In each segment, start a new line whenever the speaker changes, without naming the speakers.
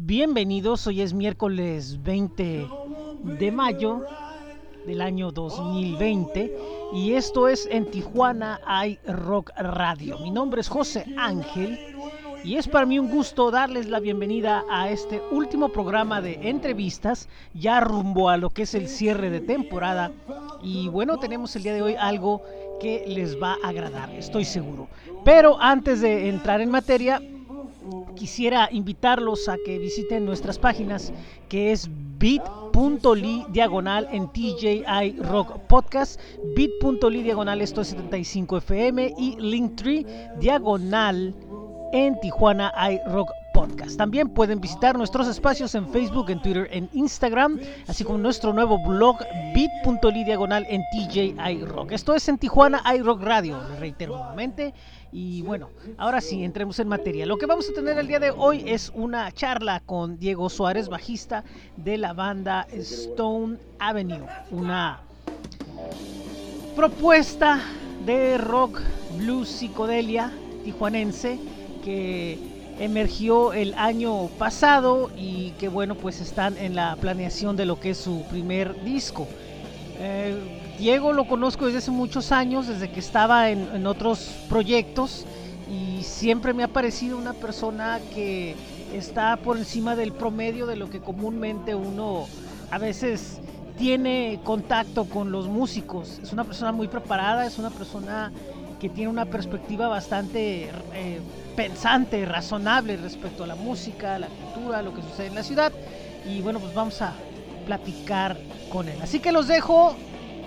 Bienvenidos, hoy es miércoles 20 de mayo del año 2020 y esto es en Tijuana hay Rock Radio. Mi nombre es José Ángel y es para mí un gusto darles la bienvenida a este último programa de entrevistas ya rumbo a lo que es el cierre de temporada y bueno tenemos el día de hoy algo que les va a agradar, estoy seguro. Pero antes de entrar en materia, quisiera invitarlos a que visiten nuestras páginas que es bit.ly diagonal en TJI Rock Podcast, bit.ly diagonal esto es 75 FM y linktree diagonal en Tijuana iRock Podcast. También pueden visitar nuestros espacios en Facebook, en Twitter, en Instagram, así como nuestro nuevo blog bit.ly diagonal en TJI Rock. Esto es en Tijuana iRock Radio, le reitero nuevamente. Y bueno, ahora sí, entremos en materia. Lo que vamos a tener el día de hoy es una charla con Diego Suárez, bajista de la banda Stone Avenue, una propuesta de rock, blues, psicodelia tijuanense que emergió el año pasado y que bueno pues están en la planeación de lo que es su primer disco. Eh, Diego lo conozco desde hace muchos años, desde que estaba en, en, otros proyectos y siempre me ha parecido una persona que está por encima del promedio de lo que comúnmente uno a veces tiene contacto con los músicos. Es una persona muy preparada, es una persona que tiene una perspectiva bastante eh, pensante, razonable respecto a la música, la cultura, lo que sucede en la ciudad. Y bueno, pues vamos a platicar con él. Así que los dejo.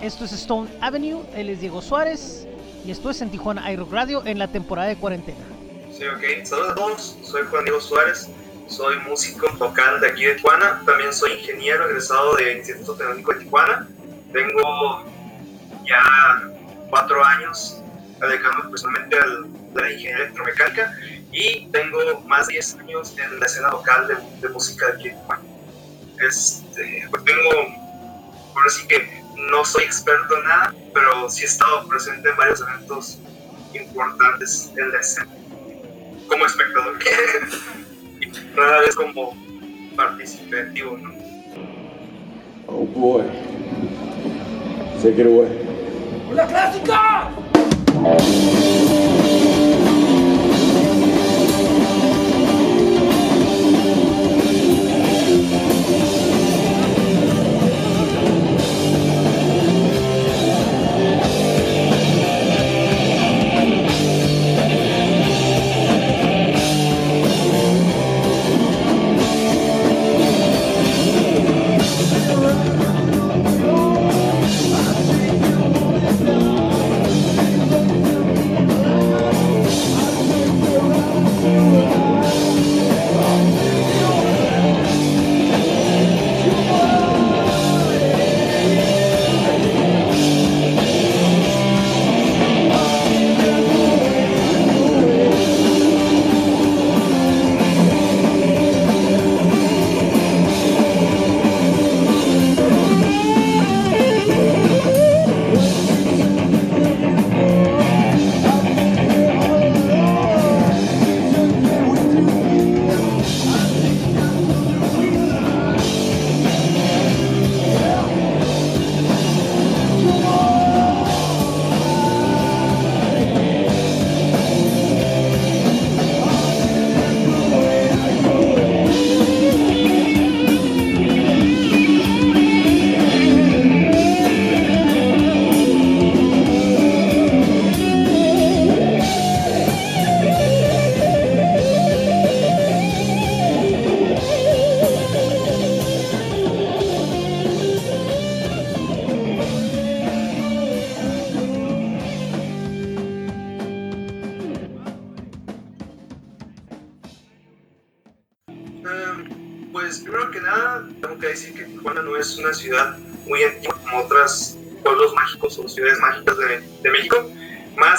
Esto es Stone Avenue, él es Diego Suárez y esto es en Tijuana iRock Radio en la temporada de cuarentena.
Sí, ok. Saludos a todos, soy Juan Diego Suárez, soy músico vocal de aquí de Tijuana, también soy ingeniero egresado del Instituto Tecnológico de Tijuana. Tengo ya cuatro años dedicando personalmente a la ingeniería electromecánica y tengo más de 10 años en la escena local de, de música de aquí de Tijuana. Este, pues tengo, por así que no soy experto en nada, pero sí he estado presente en varios eventos importantes en la escena como espectador y rara vez como participativo, ¿no?
Oh boy. Take it away.
¡La clásica!
Pues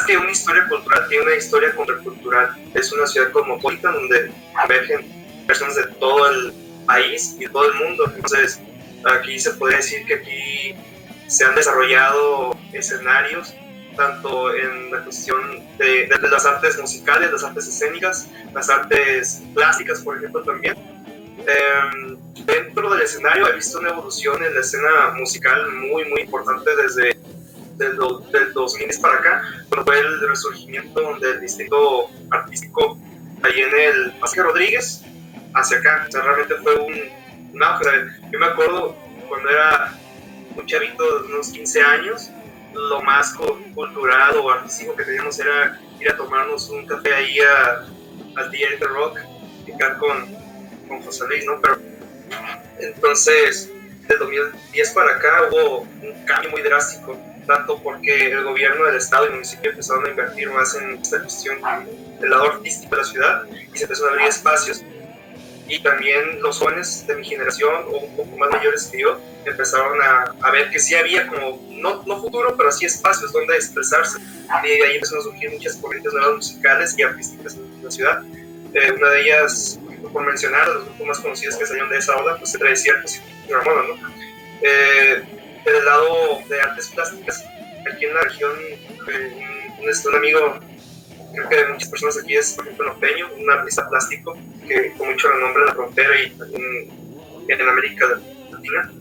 Que una historia cultural, tiene una historia contracultural. Es una ciudad cosmopolita donde emergen personas de todo el país y de todo el mundo. Entonces, aquí se podría decir que aquí se han desarrollado escenarios tanto en la cuestión de, de, las artes musicales, las artes escénicas, las artes plásticas, por ejemplo, también. Em, dentro del escenario he visto una evolución en la escena musical muy, muy importante desde del, del 2000 para acá, cuando fue el resurgimiento del distrito artístico ahí en el Paseo Rodríguez, hacia acá. O sea, realmente fue un, yo me acuerdo cuando era un chavito de unos 15 años, lo más cultural o artístico que teníamos era ir a tomarnos un café ahí al Theater Rock, picar con, con José Luis, ¿no? Pero entonces, del 2010 para acá hubo un cambio muy drástico, tanto porque el gobierno del estado y el municipio empezaron a invertir más en esta cuestión del lado artístico de la ciudad y se empezaron a abrir espacios y también los jóvenes de mi generación o un poco más mayores que yo empezaron a, a ver que sí había como, no, no, futuro, pero sí espacios donde expresarse. Y ahí empezaron a surgir muchas corrientes nuevas musicales y artísticas en la ciudad. Eh, una de ellas, por mencionar, los grupos más conocidos que salieron de esa ola, pues trae ciertos y Ramona, ¿no? Eh, el lado de artes plásticas, aquí en la región, eh, un, un, un amigo creo que de muchas personas aquí es, por ejemplo, un artista plástico que con mucho renombre en la frontera y en, en América Latina.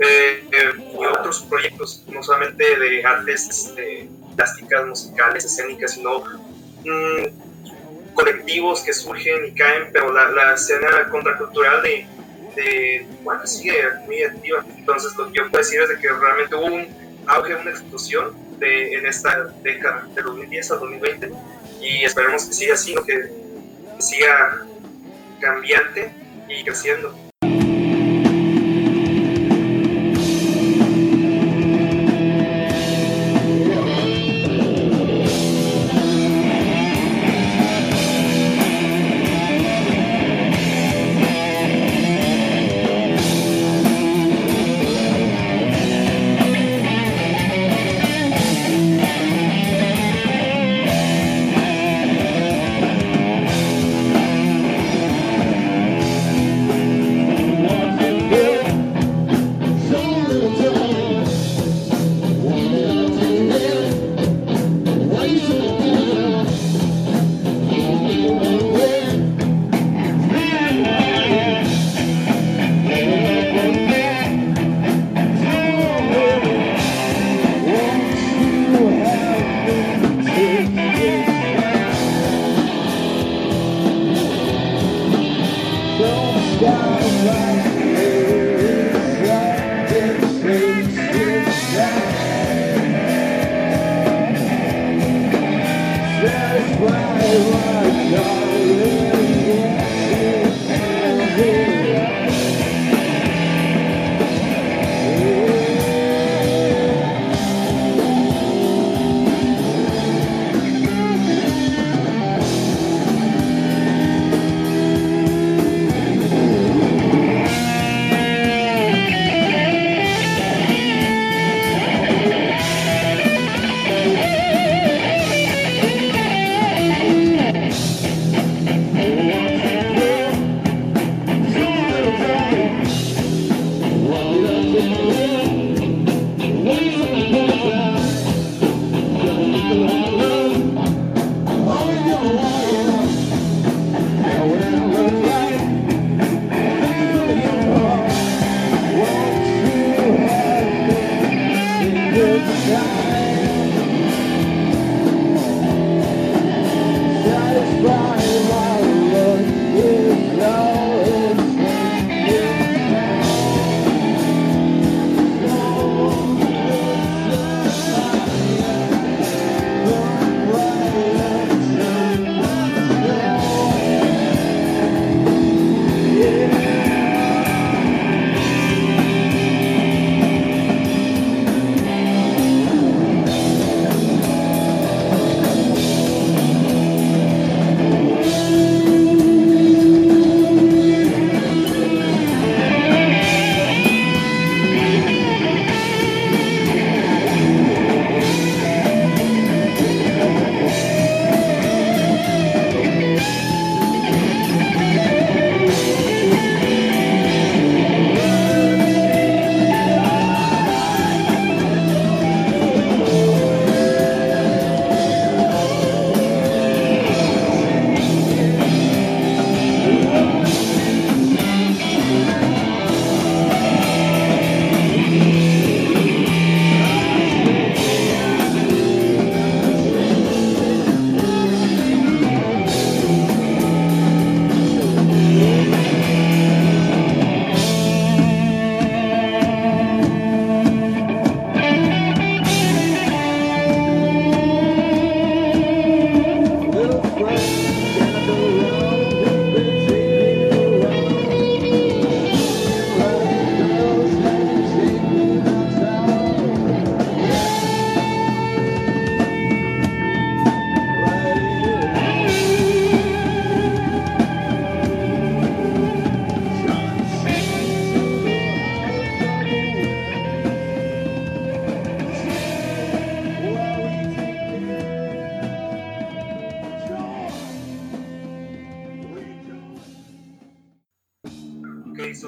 Eh, eh, y otros proyectos, no solamente de artes este, plásticas, musicales, escénicas, sino mmm, colectivos que surgen y caen, pero la, la escena contracultural de, de bueno, sigue muy activa. Entonces, lo que yo puedo decir es de que realmente hubo un auge, una explosión de, en esta década, de 2010 a 2020 y esperemos que siga así, que siga cambiante y creciendo. Don't die right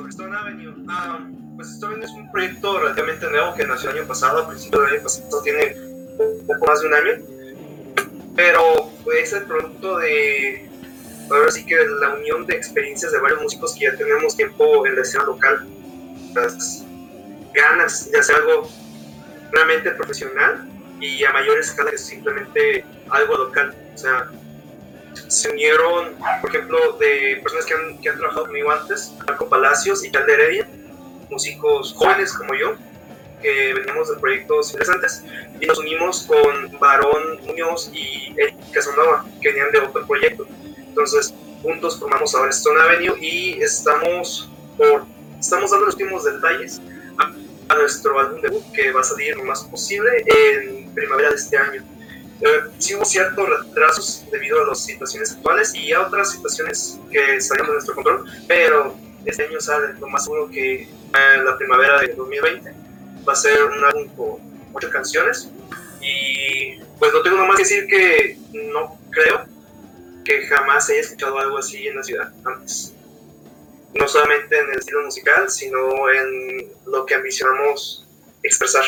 Ok, sobre Stone Avenue. Ah, pues Avenue es un proyecto relativamente nuevo que nació el año pasado, a principios del año pasado, tiene un poco más de un año. Pero es el producto de, ahora sí que la unión de experiencias de varios músicos que ya tenemos tiempo en la escena local. Las ganas de hacer algo realmente profesional y a mayor escala que simplemente algo local. O sea, se unieron, por ejemplo, de personas que han, trabajado conmigo antes, Marco Palacios y Cal de Heredia, músicos jóvenes como yo, que venimos de proyectos interesantes, y nos unimos con Barón Muñoz y Eric Casanova, que venían de otro proyecto. Entonces, juntos formamos ahora Stone Avenue y estamos, por, estamos dando los últimos detalles a, nuestro álbum debut, que va a salir lo más posible en primavera de este año. Eh, sí hubo ciertos retrasos debido a las situaciones actuales y a otras situaciones que salieron de nuestro control, pero este año sale lo más seguro que en la primavera de 2020 va a ser un álbum con muchas canciones y pues no tengo nada más que decir que no creo que jamás haya escuchado algo así en la ciudad antes. No solamente en el estilo musical, sino en lo que ambicionamos expresar.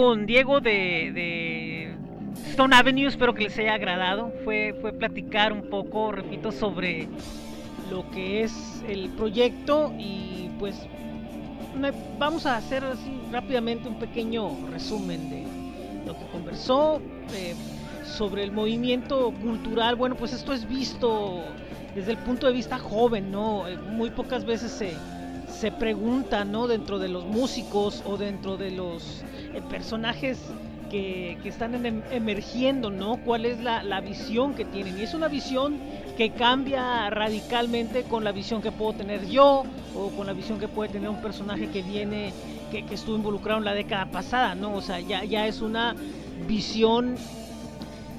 Con Diego de, Stone Avenue, espero que les haya agradado. Fue, fue platicar un poco, repito, sobre lo que es el proyecto y pues vamos a hacer así rápidamente un pequeño resumen de lo que conversó eh, sobre el movimiento cultural. Bueno, pues esto es visto desde el punto de vista joven, ¿no? Eh, muy pocas veces se, se pregunta, ¿no? Dentro de los músicos o dentro de los eh, personajes que, están em, emergiendo, ¿no? ¿Cuál es la, visión que tienen? Y es una visión que cambia radicalmente con la visión que puedo tener yo o con la visión que puede tener un personaje que viene, que, estuvo involucrado en la década pasada, ¿no? O sea, ya, ya es una visión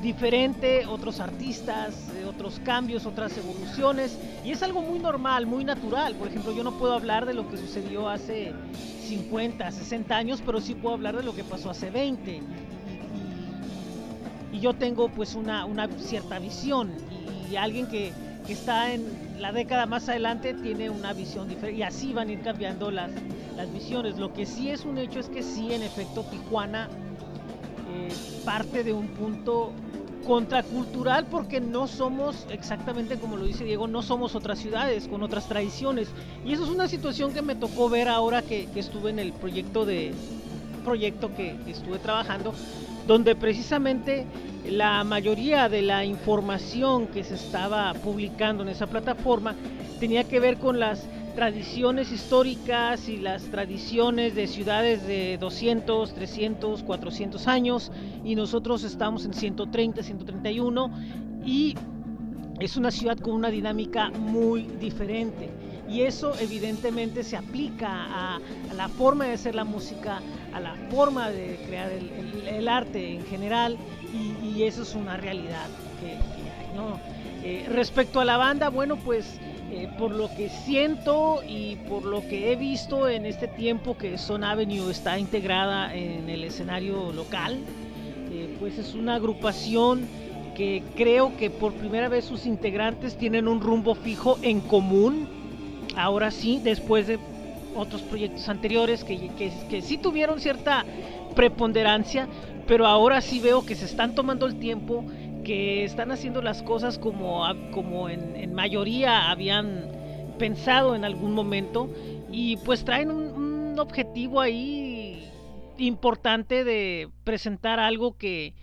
diferente, otros artistas, eh, otros cambios, otras evoluciones, y es algo muy normal, muy natural. Por ejemplo, yo no puedo hablar de lo que sucedió hace 50, 60 años, pero sí puedo hablar de lo que pasó hace 20. Y, yo tengo pues una, una cierta visión, y, alguien que, que, está en la década más adelante tiene una visión diferente, y así van a ir cambiando las, las visiones. Lo que sí es un hecho es que sí, en efecto, Tijuana eh, parte de un punto contracultural porque no somos exactamente como lo dice Diego, no somos otras ciudades con otras tradiciones. Y eso es una situación que me tocó ver ahora que, estuve en el proyecto de proyecto que, estuve trabajando, donde precisamente la mayoría de la información que se estaba publicando en esa plataforma tenía que ver con las tradiciones históricas y las tradiciones de ciudades de 200, 300, 400 años y nosotros estamos en 130, 131 y es una ciudad con una dinámica muy diferente y eso evidentemente se aplica a, la forma de hacer la música, a la forma de crear el, arte en general y, eso es una realidad que, ¿no? Eh, respecto a la banda, bueno pues eh, por lo que siento y por lo que he visto en este tiempo que Son Avenue está integrada en el escenario local, eh, pues es una agrupación que creo que por primera vez sus integrantes tienen un rumbo fijo en común. Ahora sí, después de otros proyectos anteriores que, que, que sí tuvieron cierta preponderancia, pero ahora sí veo que se están tomando el tiempo que están haciendo las cosas como, como en, mayoría habían pensado en algún momento y pues traen un, objetivo ahí importante de presentar algo que,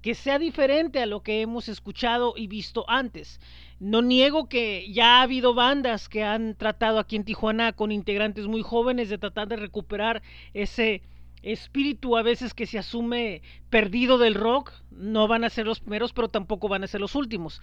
que sea diferente a lo que hemos escuchado y visto antes. No niego que ya ha habido bandas que han tratado aquí en Tijuana con integrantes muy jóvenes de tratar de recuperar ese espíritu a veces que se asume perdido del rock, no van a ser los primeros, pero tampoco van a ser los últimos.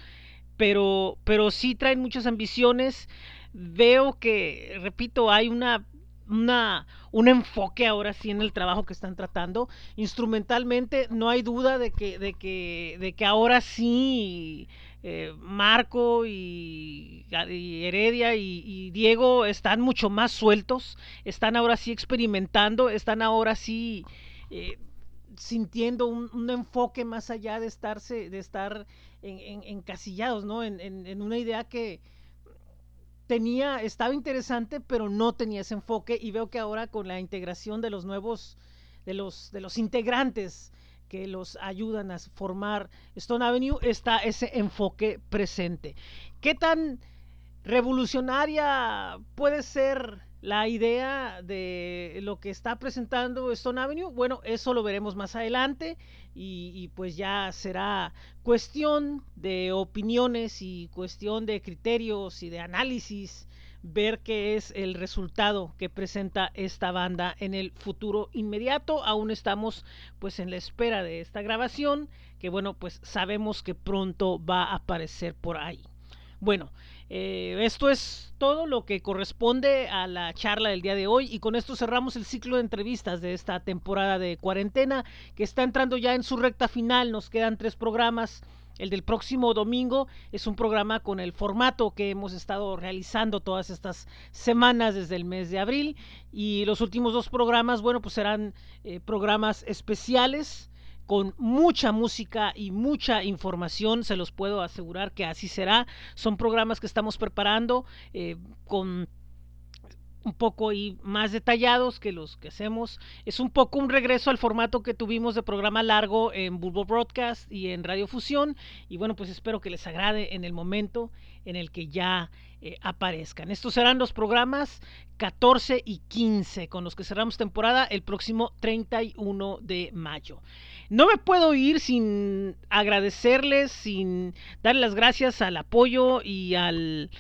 Pero, pero sí traen muchas ambiciones. Veo que, repito, hay una, una, un enfoque ahora sí en el trabajo que están tratando. Instrumentalmente, no hay duda de que, de que, de que ahora sí eh, Marco y, Heredia y, Diego están mucho más sueltos, están ahora sí experimentando, están ahora sí eh, sintiendo un, enfoque más allá de estarse, de estar encasillados, ¿no? En, una idea que tenía, estaba interesante, pero no tenía ese enfoque, y veo que ahora con la integración de los nuevos, de los, de los integrantes que los ayudan a formar Stone Avenue está ese enfoque presente. ¿Qué tan revolucionaria puede ser la idea de lo que está presentando Stone Avenue? Bueno, eso lo veremos más adelante y, pues ya será cuestión de opiniones y cuestión de criterios y de análisis ver qué es el resultado que presenta esta banda en el futuro inmediato. Aún estamos pues en la espera de esta grabación, que bueno, pues sabemos que pronto va a aparecer por ahí. Bueno, eh, esto es todo lo que corresponde a la charla del día de hoy y con esto cerramos el ciclo de entrevistas de esta temporada de cuarentena que está entrando ya en su recta final. Nos quedan tres programas el del próximo domingo es un programa con el formato que hemos estado realizando todas estas semanas desde el mes de abril y los últimos dos programas, bueno, pues serán eh, programas especiales con mucha música y mucha información, se los puedo asegurar que así será. Son programas que estamos preparando eh, con un poco y más detallados que los que hacemos. Es un poco un regreso al formato que tuvimos de programa largo en Bulbo Broadcast y en Radio Fusión. Y bueno, pues espero que les agrade en el momento en el que ya eh, aparezcan. Estos serán los programas 14 y 15 con los que cerramos temporada el próximo 31 de mayo. No me puedo ir sin agradecerles, sin dar las gracias al apoyo y al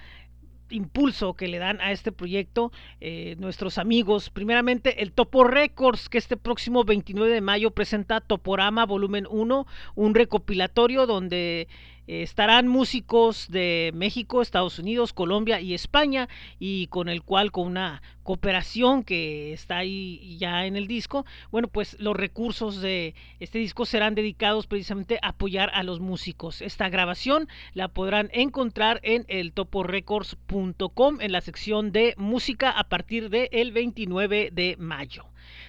impulso que le dan a este proyecto eh, nuestros amigos. Primeramente, el Topo Records, que este próximo 29 de mayo presenta Toporama Volumen 1, un recopilatorio donde estarán músicos de México, Estados Unidos, Colombia y España y con el cual con una cooperación que está ahí ya en el disco, bueno, pues los recursos de este disco serán dedicados precisamente a apoyar a los músicos. Esta grabación la podrán encontrar en el toporecords.com en la sección de música a partir del 29 de mayo.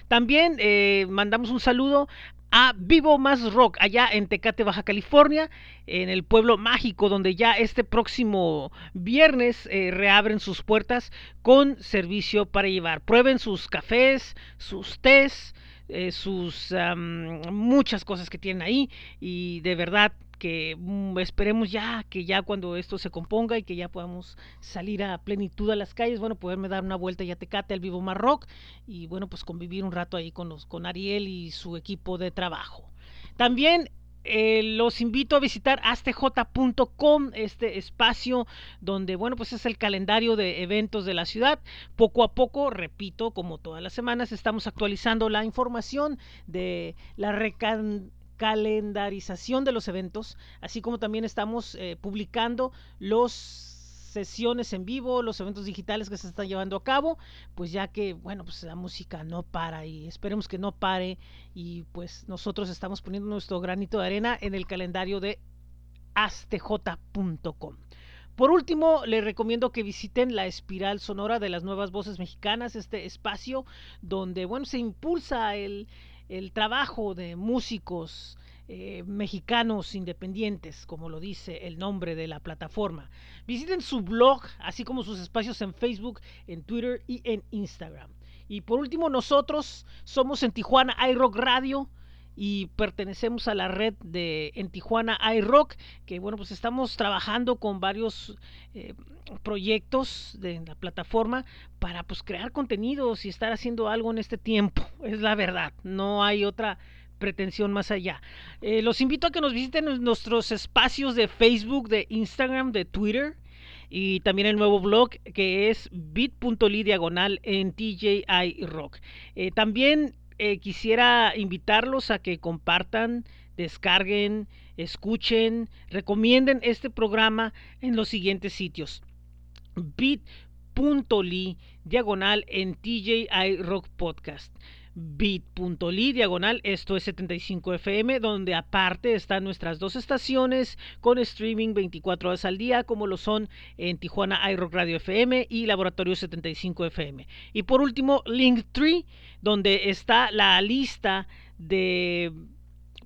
También eh, mandamos un saludo a Vivo Más Rock, allá en Tecate, Baja California, en el pueblo mágico, donde ya este próximo viernes eh, reabren sus puertas con servicio para llevar. Prueben sus cafés, sus tés, eh, sus muchas cosas que tienen ahí y de verdad que mm, esperemos ya que ya cuando esto se componga y que ya podamos salir a plenitud a las calles, bueno, poderme dar una vuelta ya Tecate al Vivo Marroc y bueno, pues convivir un rato ahí con, los, con Ariel y su equipo de trabajo. También eh, los invito a visitar astj.com, este espacio donde, bueno, pues es el calendario de eventos de la ciudad. Poco a poco, repito, como todas las semanas, estamos actualizando la información de la recan calendarización de los eventos, así como también estamos eh, publicando los sesiones en vivo, los eventos digitales que se están llevando a cabo, pues ya que, bueno, pues la música no para y esperemos que no pare y pues nosotros estamos poniendo nuestro granito de arena en el calendario de astj.com. Por último, les recomiendo que visiten la espiral sonora de las nuevas voces mexicanas, este espacio donde, bueno, se impulsa el, el trabajo de músicos eh, mexicanos independientes, como lo dice el nombre de la plataforma. Visiten su blog, así como sus espacios en Facebook, en Twitter y en Instagram. Y por último, nosotros somos en Tijuana iRock Radio y pertenecemos a la red de en Tijuana iRock, que bueno, pues estamos trabajando con varios eh, proyectos de la plataforma para pues crear contenidos y estar haciendo algo en este tiempo, es la verdad, no hay otra pretensión más allá. Eh, los invito a que nos visiten en nuestros espacios de Facebook, de Instagram, de Twitter y también el nuevo blog que es bit.ly diagonal en TJI Rock. Eh, también eh, quisiera invitarlos a que compartan, descarguen, escuchen, recomienden este programa en los siguientes sitios. bit.ly diagonal en TJI Rock Podcast bit.ly diagonal esto es 75fm donde aparte están nuestras dos estaciones con streaming 24 horas al día como lo son en Tijuana iRock Radio FM y Laboratorio 75fm y por último Linktree donde está la lista de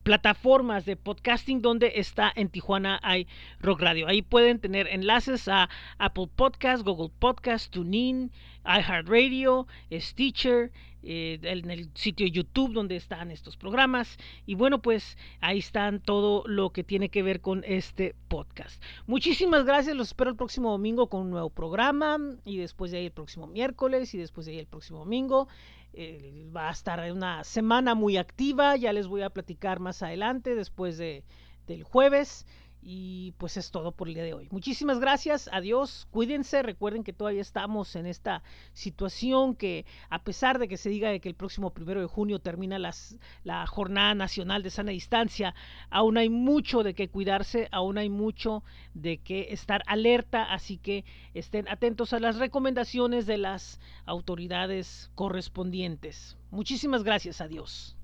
plataformas de podcasting donde está en Tijuana hay Rock Radio. Ahí pueden tener enlaces a Apple Podcast, Google Podcast, TuneIn, iHeartRadio, Stitcher, eh, en el sitio YouTube donde están estos programas. Y bueno pues ahí están todo lo que tiene que ver con este podcast. Muchísimas gracias los espero el próximo domingo con un nuevo programa y después de ahí el próximo miércoles y después de ahí el próximo domingo eh, va a estar una semana muy activa ya les voy a platicar más adelante después de, del jueves y pues es todo por el día de hoy. Muchísimas gracias, adiós, cuídense, recuerden que todavía estamos en esta situación que a pesar de que se diga que el próximo primero de junio termina las, la Jornada Nacional de Sana Distancia, aún hay mucho de qué cuidarse, aún hay mucho de qué estar alerta, así que estén atentos a las recomendaciones de las autoridades correspondientes. Muchísimas gracias, adiós.